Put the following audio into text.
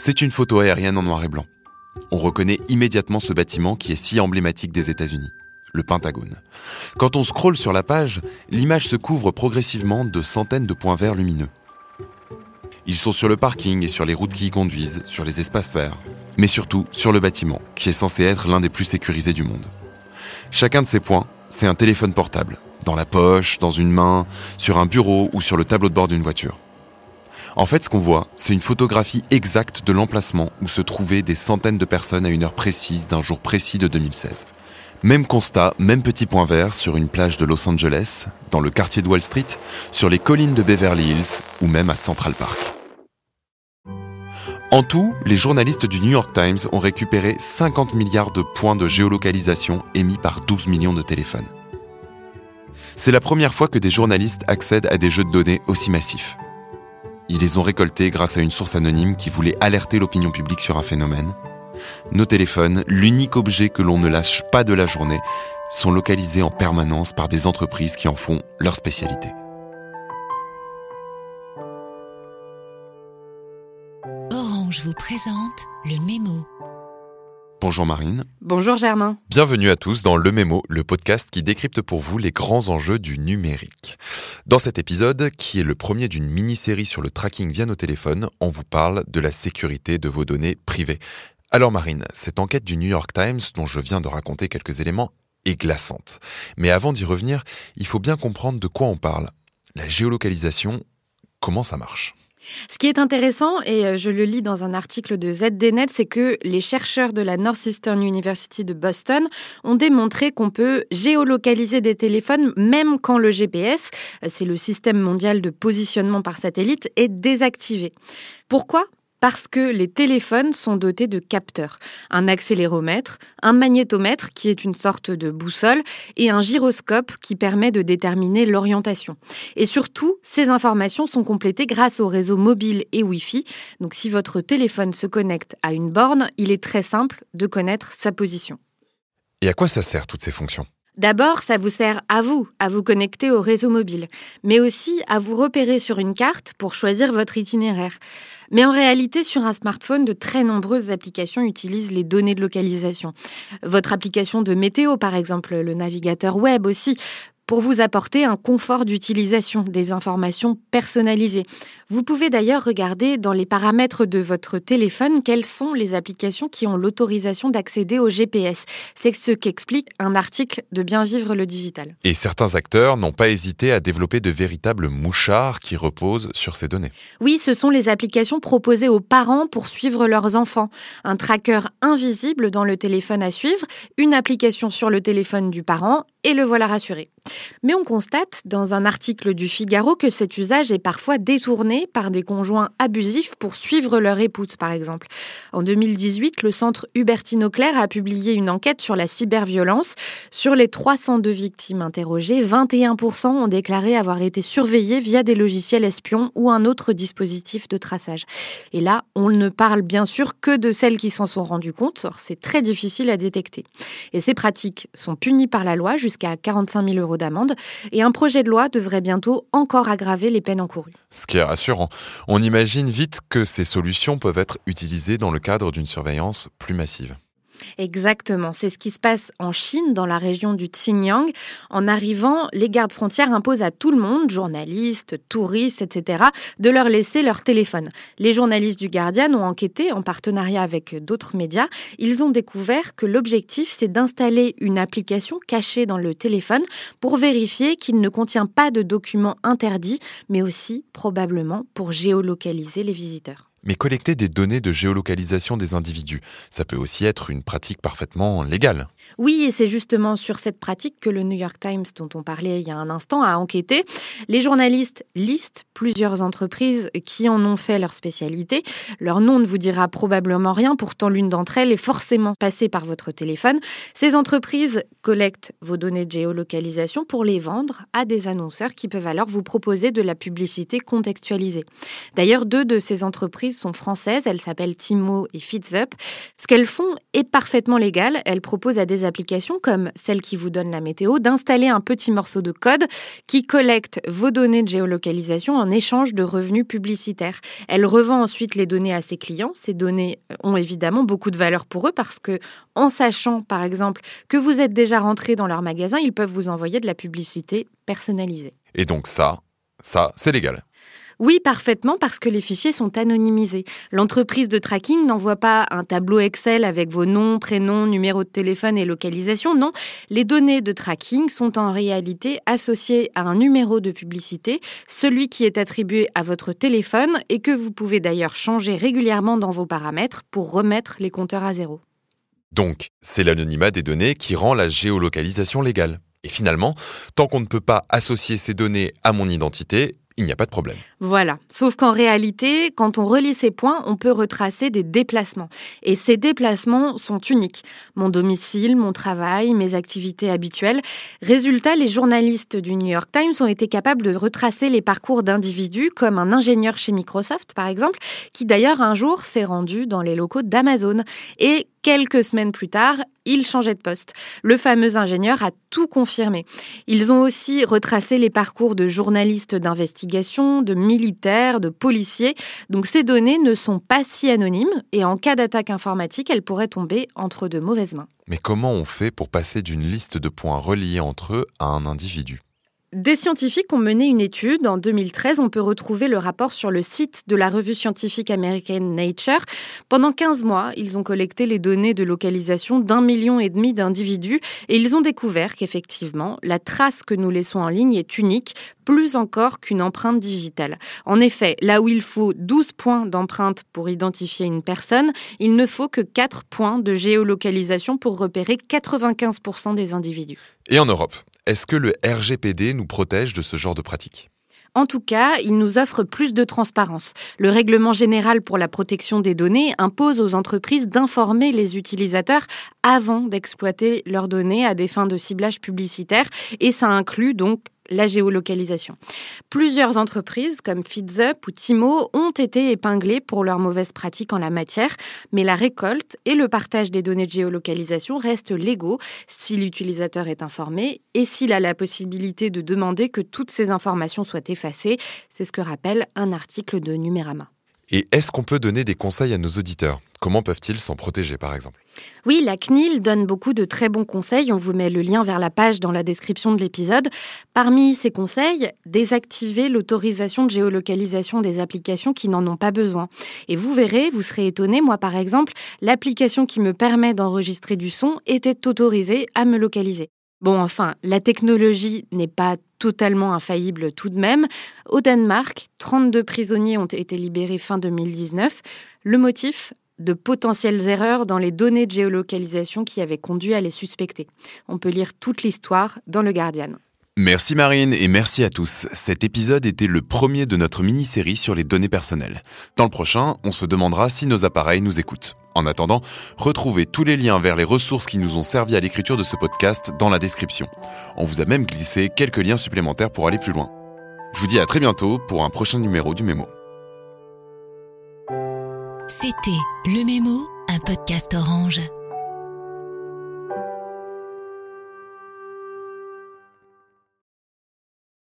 C'est une photo aérienne en noir et blanc. On reconnaît immédiatement ce bâtiment qui est si emblématique des États-Unis, le Pentagone. Quand on scrolle sur la page, l'image se couvre progressivement de centaines de points verts lumineux. Ils sont sur le parking et sur les routes qui y conduisent, sur les espaces verts, mais surtout sur le bâtiment, qui est censé être l'un des plus sécurisés du monde. Chacun de ces points, c'est un téléphone portable, dans la poche, dans une main, sur un bureau ou sur le tableau de bord d'une voiture. En fait, ce qu'on voit, c'est une photographie exacte de l'emplacement où se trouvaient des centaines de personnes à une heure précise d'un jour précis de 2016. Même constat, même petit point vert sur une plage de Los Angeles, dans le quartier de Wall Street, sur les collines de Beverly Hills ou même à Central Park. En tout, les journalistes du New York Times ont récupéré 50 milliards de points de géolocalisation émis par 12 millions de téléphones. C'est la première fois que des journalistes accèdent à des jeux de données aussi massifs. Ils les ont récoltés grâce à une source anonyme qui voulait alerter l'opinion publique sur un phénomène. Nos téléphones, l'unique objet que l'on ne lâche pas de la journée, sont localisés en permanence par des entreprises qui en font leur spécialité. Orange vous présente le mémo. Bonjour Marine. Bonjour Germain. Bienvenue à tous dans Le Mémo, le podcast qui décrypte pour vous les grands enjeux du numérique. Dans cet épisode, qui est le premier d'une mini-série sur le tracking via nos téléphones, on vous parle de la sécurité de vos données privées. Alors Marine, cette enquête du New York Times dont je viens de raconter quelques éléments est glaçante. Mais avant d'y revenir, il faut bien comprendre de quoi on parle. La géolocalisation, comment ça marche? Ce qui est intéressant, et euh, je le lis dans un article de ZDNet, c'est que les chercheurs de la Northeastern University de Boston ont démontré qu'on peut géolocaliser des téléphones même quand le GPS, euh, c'est le système mondial de positionnement par satellite, est désactivé. Pourquoi? Parce que les téléphones sont dotés de capteurs, un accéléromètre, un magnétomètre qui est une sorte de boussole et un gyroscope qui permet de déterminer l'orientation. Et surtout, ces informations sont complétées grâce au réseau mobile et Wi-Fi. Donc si votre téléphone se connecte à une borne, il est très simple de connaître sa position. Et à quoi ça sert toutes ces fonctions? D'abord, ça vous sert à vous, à vous connecter au réseau mobile, mais aussi à vous repérer sur une carte pour choisir votre itinéraire. Mais en réalité, sur un smartphone, de très nombreuses applications utilisent les données de localisation. Votre application de météo, par exemple, le navigateur web aussi, pour vous apporter un confort d'utilisation, des informations personnalisées. Vous pouvez d'ailleurs regarder dans les paramètres de votre téléphone quelles sont les applications qui ont l'autorisation d'accéder au GPS. C'est ce qu'explique un article de Bien vivre le digital. Et certains acteurs n'ont pas hésité à développer de véritables mouchards qui reposent sur ces données. Oui, ce sont les applications proposées aux parents pour suivre leurs enfants. Un tracker invisible dans le téléphone à suivre, une application sur le téléphone du parent et le voilà rassuré. Mais on constate dans un article du Figaro que cet usage est parfois détourné par des conjoints abusifs pour suivre leur épouse, par exemple. En 2018, le centre Hubertine Auclair a publié une enquête sur la cyberviolence. Sur les 302 victimes interrogées, 21% ont déclaré avoir été surveillées via des logiciels espions ou un autre dispositif de traçage. Et là, on ne parle bien sûr que de celles qui s'en sont rendues compte. C'est très difficile à détecter. Et ces pratiques sont punies par la loi jusqu'à jusqu'à 45 000 euros d'amende. Et un projet de loi devrait bientôt encore aggraver les peines encourues. Ce qui est rassurant. On imagine vite que ces solutions peuvent être utilisées dans le cadre d'une surveillance plus massive. Exactement, c'est ce qui se passe en Chine, dans la région du Xinjiang. En arrivant, les gardes frontières imposent à tout le monde, journalistes, touristes, etc., de leur laisser leur téléphone. Les journalistes du Guardian ont enquêté en partenariat avec d'autres médias. Ils ont découvert que l'objectif, c'est d'installer une application cachée dans le téléphone pour vérifier qu'il ne contient pas de documents interdits, mais aussi probablement pour géolocaliser les visiteurs. Mais collecter des données de géolocalisation des individus, ça peut aussi être une pratique parfaitement légale. Oui, et c'est justement sur cette pratique que le New York Times, dont on parlait il y a un instant, a enquêté. Les journalistes listent plusieurs entreprises qui en ont fait leur spécialité. Leur nom ne vous dira probablement rien, pourtant l'une d'entre elles est forcément passée par votre téléphone. Ces entreprises collectent vos données de géolocalisation pour les vendre à des annonceurs qui peuvent alors vous proposer de la publicité contextualisée. D'ailleurs, deux de ces entreprises sont françaises, elles s'appellent Timo et FitzUp. Ce qu'elles font est parfaitement légal. Elles proposent à des applications comme celle qui vous donne la météo d'installer un petit morceau de code qui collecte vos données de géolocalisation en échange de revenus publicitaires. Elle revend ensuite les données à ses clients. Ces données ont évidemment beaucoup de valeur pour eux parce que en sachant par exemple que vous êtes déjà rentré dans leur magasin, ils peuvent vous envoyer de la publicité personnalisée. Et donc ça, ça, c'est légal. Oui, parfaitement, parce que les fichiers sont anonymisés. L'entreprise de tracking n'envoie pas un tableau Excel avec vos noms, prénoms, numéros de téléphone et localisation. Non, les données de tracking sont en réalité associées à un numéro de publicité, celui qui est attribué à votre téléphone et que vous pouvez d'ailleurs changer régulièrement dans vos paramètres pour remettre les compteurs à zéro. Donc, c'est l'anonymat des données qui rend la géolocalisation légale. Et finalement, tant qu'on ne peut pas associer ces données à mon identité, il n'y a pas de problème. Voilà. Sauf qu'en réalité, quand on relie ces points, on peut retracer des déplacements. Et ces déplacements sont uniques. Mon domicile, mon travail, mes activités habituelles. Résultat, les journalistes du New York Times ont été capables de retracer les parcours d'individus, comme un ingénieur chez Microsoft, par exemple, qui d'ailleurs un jour s'est rendu dans les locaux d'Amazon. Et Quelques semaines plus tard, il changeait de poste. Le fameux ingénieur a tout confirmé. Ils ont aussi retracé les parcours de journalistes d'investigation, de militaires, de policiers. Donc ces données ne sont pas si anonymes et en cas d'attaque informatique, elles pourraient tomber entre de mauvaises mains. Mais comment on fait pour passer d'une liste de points reliés entre eux à un individu? Des scientifiques ont mené une étude. En 2013, on peut retrouver le rapport sur le site de la revue scientifique américaine Nature. Pendant 15 mois, ils ont collecté les données de localisation d'un million et demi d'individus et ils ont découvert qu'effectivement, la trace que nous laissons en ligne est unique, plus encore qu'une empreinte digitale. En effet, là où il faut 12 points d'empreinte pour identifier une personne, il ne faut que 4 points de géolocalisation pour repérer 95% des individus. Et en Europe, est-ce que le RGPD nous protège de ce genre de pratique? En tout cas, il nous offre plus de transparence. Le règlement général pour la protection des données impose aux entreprises d'informer les utilisateurs avant d'exploiter leurs données à des fins de ciblage publicitaire et ça inclut donc la géolocalisation. Plusieurs entreprises comme FeedUp ou Timo ont été épinglées pour leurs mauvaises pratiques en la matière, mais la récolte et le partage des données de géolocalisation restent légaux si l'utilisateur est informé et s'il a la possibilité de demander que toutes ces informations soient effacées. C'est ce que rappelle un article de Numérama. Et est-ce qu'on peut donner des conseils à nos auditeurs? Comment peuvent-ils s'en protéger, par exemple? Oui, la CNIL donne beaucoup de très bons conseils. On vous met le lien vers la page dans la description de l'épisode. Parmi ces conseils, désactiver l'autorisation de géolocalisation des applications qui n'en ont pas besoin. Et vous verrez, vous serez étonné, moi par exemple, l'application qui me permet d'enregistrer du son était autorisée à me localiser. Bon, enfin, la technologie n'est pas totalement infaillible tout de même. Au Danemark, 32 prisonniers ont été libérés fin 2019. Le motif? De potentielles erreurs dans les données de géolocalisation qui avaient conduit à les suspecter. On peut lire toute l'histoire dans Le Guardian. Merci Marine et merci à tous. Cet épisode était le premier de notre mini-série sur les données personnelles. Dans le prochain, on se demandera si nos appareils nous écoutent. En attendant, retrouvez tous les liens vers les ressources qui nous ont servi à l'écriture de ce podcast dans la description. On vous a même glissé quelques liens supplémentaires pour aller plus loin. Je vous dis à très bientôt pour un prochain numéro du Mémo. C'était Le Mémo, un podcast orange.